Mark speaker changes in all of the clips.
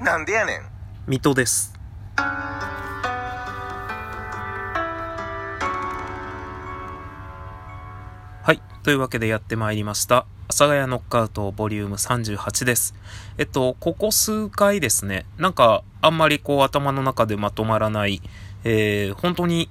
Speaker 1: なんでやねん。
Speaker 2: 水戸です。はい。というわけでやってまいりました。阿佐ヶ谷ノックアウトボリューム38です。えっと、ここ数回ですね、なんかあんまりこう頭の中でまとまらない、えー、本当に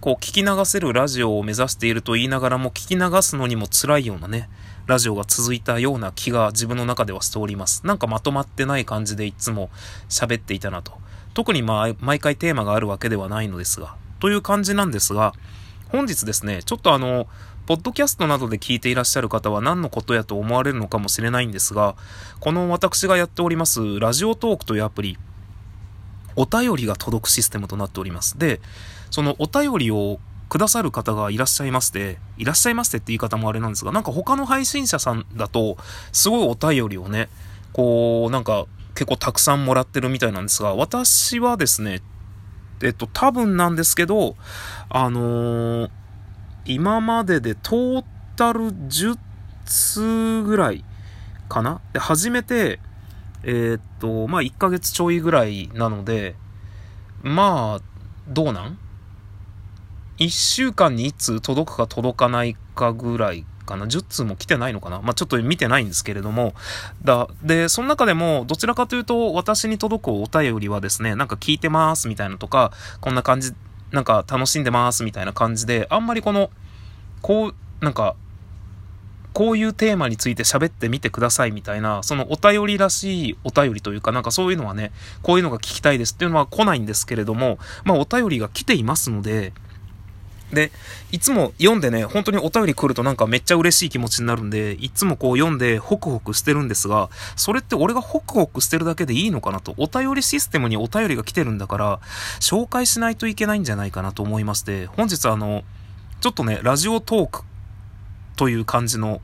Speaker 2: こう聞き流せるラジオを目指していると言いながらも聞き流すのにも辛いようなね、ラジオが続いたような気が自分の中ではしております。なんかまとまってない感じでいつも喋っていたなと。特にまあ、毎回テーマがあるわけではないのですが、という感じなんですが、本日ですね、ちょっとあの、ポッドキャストなどで聞いていらっしゃる方は何のことやと思われるのかもしれないんですが、この私がやっております、ラジオトークというアプリ、お便りが届くシステムとなっております。で、そのお便りをくださる方がいらっしゃいまして、いらっしゃいましてって言い方もあれなんですが、なんか他の配信者さんだと、すごいお便りをね、こう、なんか結構たくさんもらってるみたいなんですが、私はですね、えっと、多分なんですけど、あのー今まででトータル10通ぐらいかな？で、初めて、えーっと、まあ、1ヶ月ちょいぐらいなので、まあ、どうなん？?1 週間に1通届くか届かないかぐらいかな。10通も来てないのかなまあ、ちょっと見てないんですけれども。だ、で、その中でも、どちらかというと、私に届くお便りはですね、なんか聞いてますみたいなとか、こんな感じ、なんか楽しんでますみたいな感じで、あんまりこの、こう、なんか、こういうテーマについて喋ってみてくださいみたいな、そのお便りらしいお便りというか、なんかそういうのはね、こういうのが聞きたいですっていうのは来ないんですけれども、まあお便りが来ていますので、で、いつも読んでね、本当にお便り来るとなんかめっちゃ嬉しい気持ちになるんで、いつもこう読んでホクホクしてるんですが、それって俺がホクホクしてるだけでいいのかなと、お便りシステムにお便りが来てるんだから、紹介しないといけないんじゃないかなと思いまして、本日あの、ちょっとね、ラジオトークという感じの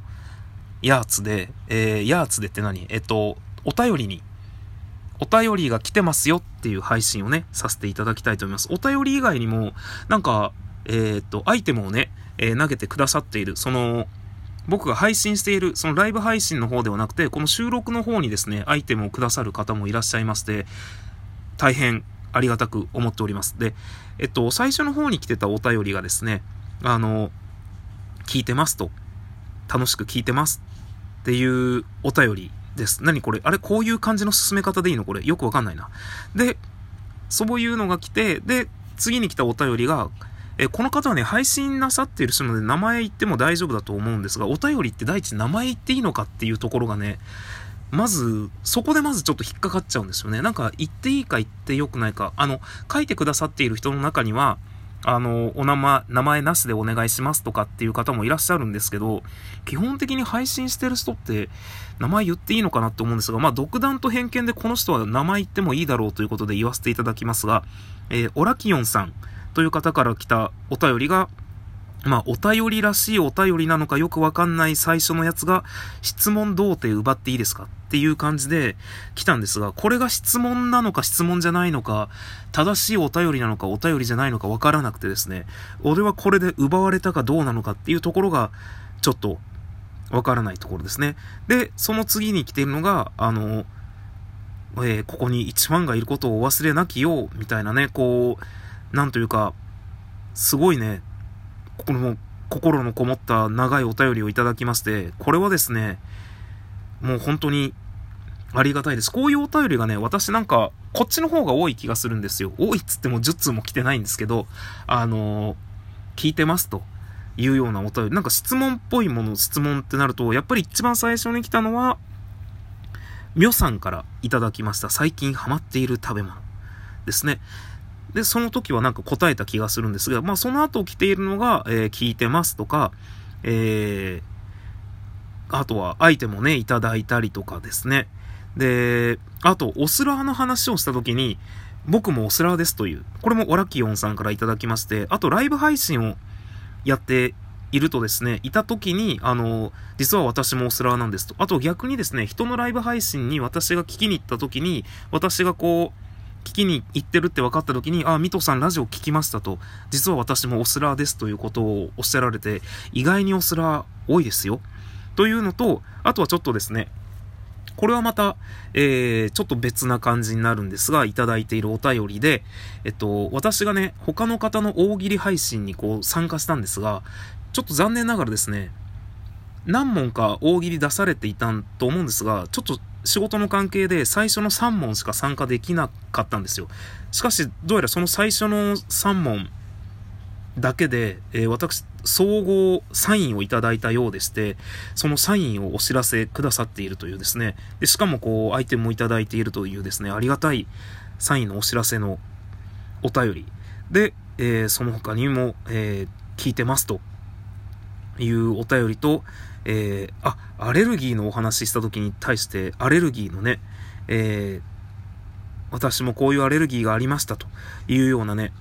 Speaker 2: やつで、えー、やつでって何？えっと、お便りに、お便りが来てますよっていう配信をね、させていただきたいと思います。お便り以外にも、なんか、えーっと、アイテムをね、えー投げてくださっている、その、僕が配信している、そのライブ配信の方ではなくて、この収録の方にですね、アイテムをくださる方もいらっしゃいまして、大変ありがたく思っております。で、えっと、最初の方に来てたお便りがですね、あの、聞いてますと、楽しく聞いてますっていうお便りです。何これ？あれこういう感じの進め方でいいの？これよくわかんないな。で、そういうのが来て、で、次に来たお便りが、え、この方はね、配信なさっている人なので名前言っても大丈夫だと思うんですが、お便りって第一名前言っていいのかっていうところがね、まず、そこでまずちょっと引っかかっちゃうんですよね。なんか、言っていいか言ってよくないか。あの、書いてくださっている人の中には、あの、お名前、名前なしでお願いしますとかっていう方もいらっしゃるんですけど、基本的に配信してる人って、名前言っていいのかなって思うんですが、まあ、独断と偏見でこの人は名前言ってもいいだろうということで言わせていただきますが、えーオラキオンさんという方から来たお便りが、まあ、お便りらしいお便りなのかよくわかんない最初のやつが、質問童貞奪っていいですかっていう感じで来たんですが、これが質問なのか質問じゃないのか、正しいお便りなのかお便りじゃないのかわからなくてですね、俺はこれで奪われたかどうなのかっていうところが、ちょっと、わからないところですね。で、その次に来てるのが、あの、えーここに一番がいることをお忘れなきよう、みたいなね、こう、なんというか、すごいね、この心のこもった長いお便りをいただきまして、これはですね、もう本当にありがたいです。こういうお便りがね、私なんか、こっちの方が多い気がするんですよ。多いっつっても10通も来てないんですけど、あのー聞いてますというようなお便り。なんか質問っぽいもの、質問ってなると、やっぱり一番最初に来たのは、みょさんからいただきました。最近ハマっている食べ物ですね。で、その時はなんか答えた気がするんですが、まあその後来ているのが、えー聞いてますとか、えー、あとはアイテムをね、いただいたりとかですね。で、あと、オスラーの話をした時に、僕もオスラーですという、これもオラキオンさんからいただきまして、あとライブ配信をやっているとですね、いた時に、あの、実は私もオスラーなんですと。あと逆にですね、人のライブ配信に私が聞きに行った時に、私がこう、聞きに行ってるって分かった時に、あ、ミトさんラジオ聞きましたと、実は私もオスラーですということをおっしゃられて、意外にオスラー多いですよ。というのと、あとはちょっとですね、これはまた、えー、ちょっと別な感じになるんですが、いただいているお便りで、えっと、私がね、他の方の大喜利配信にこう参加したんですが、ちょっと残念ながらですね、何問か大喜利出されていたと思うんですが、ちょっと仕事の関係で最初の3問しか参加できなかったんですよ。しかし、どうやらその最初の3問だけで、えー、私、総合サインをいただいたようでして、そのサインをお知らせくださっているというですね、でしかもこう、アイテムもいただいているというですね、ありがたいサインのお知らせのお便り。で、えー、その他にも、えー、聞いてますというお便りと、えー、あ、アレルギーのお話しした時に対して、アレルギーのね、えー、私もこういうアレルギーがありましたというようなね、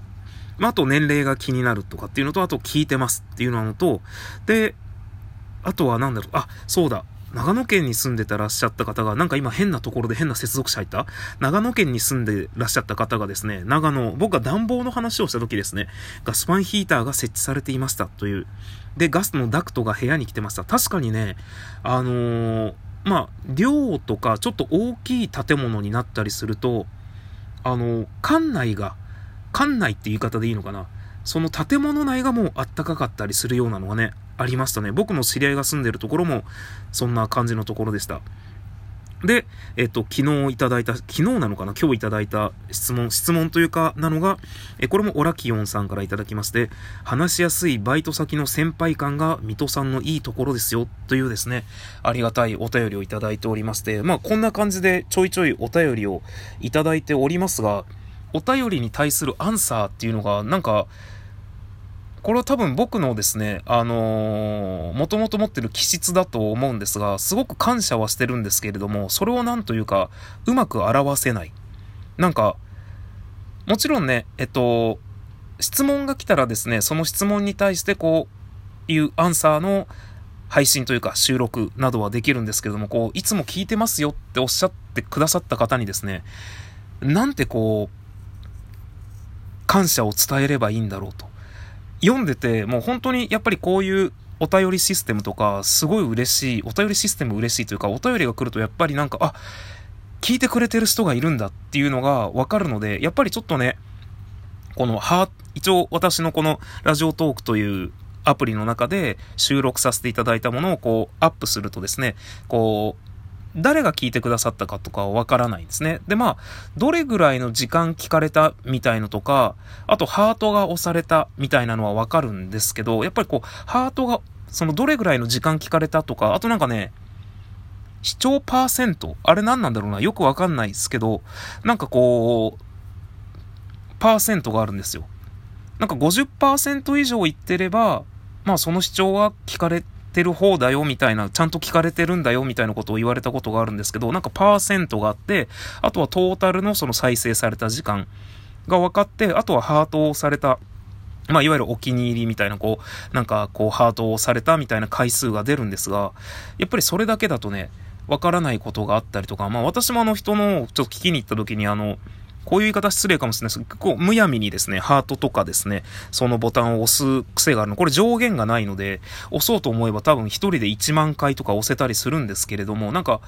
Speaker 2: まあ、あと年齢が気になるとかっていうのと、あと聞いてますっていうのと、で、あとは何だろう、あ、そうだ、長野県に住んでたらっしゃった方が、なんか今変なところで変な接続者入った？長野県に住んでらっしゃった方がですね、長野、僕が暖房の話をした時ですね、ガスファンヒーターが設置されていましたという。で、ガスのダクトが部屋に来てました。確かにね、あのー、まあ、寮とかちょっと大きい建物になったりすると、あのー、館内が館内って言い方でいいのかな？その建物内がもうあったかかったりするようなのがね、ありましたね。僕の知り合いが住んでるところも、そんな感じのところでした。で、えっと、昨日いただいた、昨日なのかな？今日いただいた質問、質問というか、なのが、え、これもオラキオンさんからいただきまして、話しやすいバイト先の先輩感が水戸さんのいいところですよ、というですね、ありがたいお便りをいただいておりまして、まあ、こんな感じでちょいちょいお便りをいただいておりますが、お便りに対するアンサーっていうのが、なんか、これは多分僕のですね、あのー、もともと持ってる気質だと思うんですが、すごく感謝はしてるんですけれども、それをなんというか、うまく表せない。なんか、もちろんね、えっと、質問が来たらですね、その質問に対してこういうアンサーの配信というか収録などはできるんですけれども、こう、いつも聞いてますよっておっしゃってくださった方にですね、なんてこう、感謝を伝えればいいんだろうと。読んでて、もう本当にやっぱりこういうお便りシステムとか、すごい嬉しい、お便りシステム嬉しいというか、お便りが来るとやっぱりなんか、あ、聞いてくれてる人がいるんだっていうのがわかるので、やっぱりちょっとね、この、は、一応私のこのラジオトークというアプリの中で収録させていただいたものをこうアップするとですね、こう、誰が聞いてくださったかとかはわからないんですね。で、まあ、どれぐらいの時間聞かれたみたいのとか、あとハートが押されたみたいなのはわかるんですけど、やっぱりこう、ハートが、そのどれぐらいの時間聞かれたとか、あとなんかね、視聴パーセントあれ何なんだろうなよくわかんないですけど、なんかこう、パーセントがあるんですよ。なんか50%以上言ってれば、まあその視聴は聞かれてる方だよみたいな、ちゃんと聞かれてるんだよみたいなことを言われたことがあるんですけど、なんかパーセントがあって、あとはトータルのその再生された時間が分かって、あとはハートをされたまあ、いわゆるお気に入りみたいな、こう、なんか、こう、ハートをされたみたいな回数が出るんですが、やっぱりそれだけだとね、わからないことがあったりとか、まあ、私もあの人の、ちょっと聞きに行った時に、あの、こういう言い方失礼かもしれないですけど、こう、むやみにですね、ハートとかですね、そのボタンを押す癖があるの。これ上限がないので、押そうと思えば多分一人で1万回とか押せたりするんですけれども、なんか、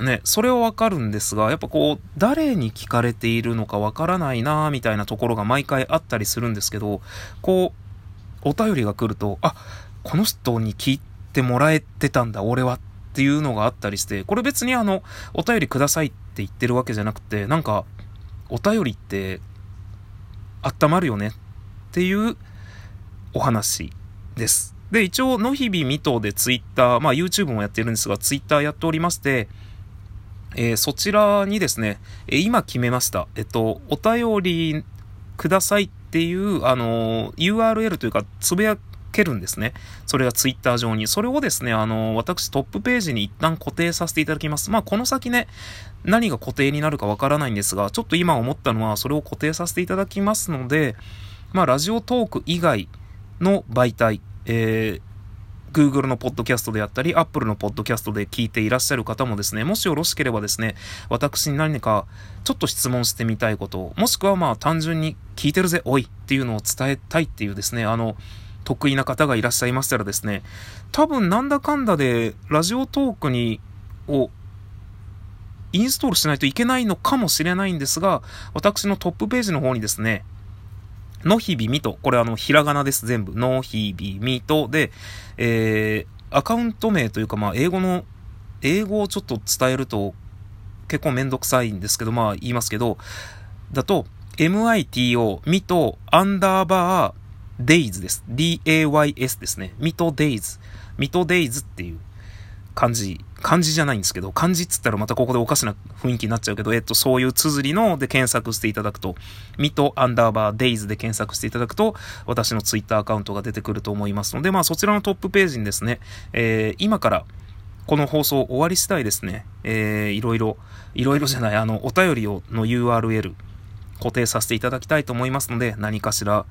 Speaker 2: ね、それはわかるんですが、やっぱこう、誰に聞かれているのかわからないなみたいなところが毎回あったりするんですけど、こう、お便りが来ると、あ、この人に聞いてもらえてたんだ、俺はっていうのがあったりして、これ別にあの、お便りくださいって言ってるわけじゃなくて、なんか、お便りって温まるよねっていうお話です。で、一応、のひびみとでツイッター、まあ YouTube もやってるんですが、ツイッターやっておりまして、えー、そちらにですね、えー、今決めました。えっと、お便りくださいっていう、あのー、URL というか、つぶやけるんですね。それがツイッター上に。それをですね、あの、私トップページに一旦固定させていただきます。まあ、この先ね、何が固定になるかわからないんですが、ちょっと今思ったのは、それを固定させていただきますので、まあ、ラジオトーク以外の媒体、えー、Google のポッドキャストであったり、Apple のポッドキャストで聞いていらっしゃる方もですね、もしよろしければですね、私に何かちょっと質問してみたいこと、もしくはまあ単純に聞いてるぜ、おいっていうのを伝えたいっていうですね、あの、得意な方がいらっしゃいましたらですね、多分なんだかんだでラジオトークに、をインストールしないといけないのかもしれないんですが、私のトップページの方にですね、のひびみと、これあの、ひらがなです、全部。のひびみとで、えー、アカウント名というか、まあ、英語の、英語をちょっと伝えると、結構めんどくさいんですけど、まあ、言いますけど、だと、mito, ミと、アンダーバー、デイズです。d-a-y-s ですね。ミトデイズ。ミトデイズっていう漢字。漢字じゃないんですけど、漢字っつったらまたここでおかしな雰囲気になっちゃうけど、えっと、そういう綴りので検索していただくと、ミトアンダーバーデイズで検索していただくと、私のツイッターアカウントが出てくると思いますので、まあそちらのトップページにですね、えー、今からこの放送終わり次第ですね、えー、いろいろ、いろいろじゃない、あの、お便りをの URL 固定させていただきたいと思いますので、何かしら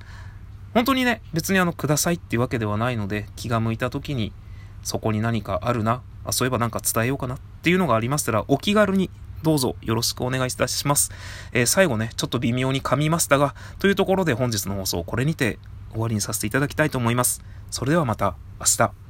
Speaker 2: 本当にね、別にあの、くださいっていうわけではないので、気が向いた時に、そこに何かあるな、あ、そういえばなんか伝えようかなっていうのがありましたら、お気軽にどうぞよろしくお願いいたします。えー、最後ね、ちょっと微妙に噛みましたが、というところで本日の放送、これにて終わりにさせていただきたいと思います。それではまた明日。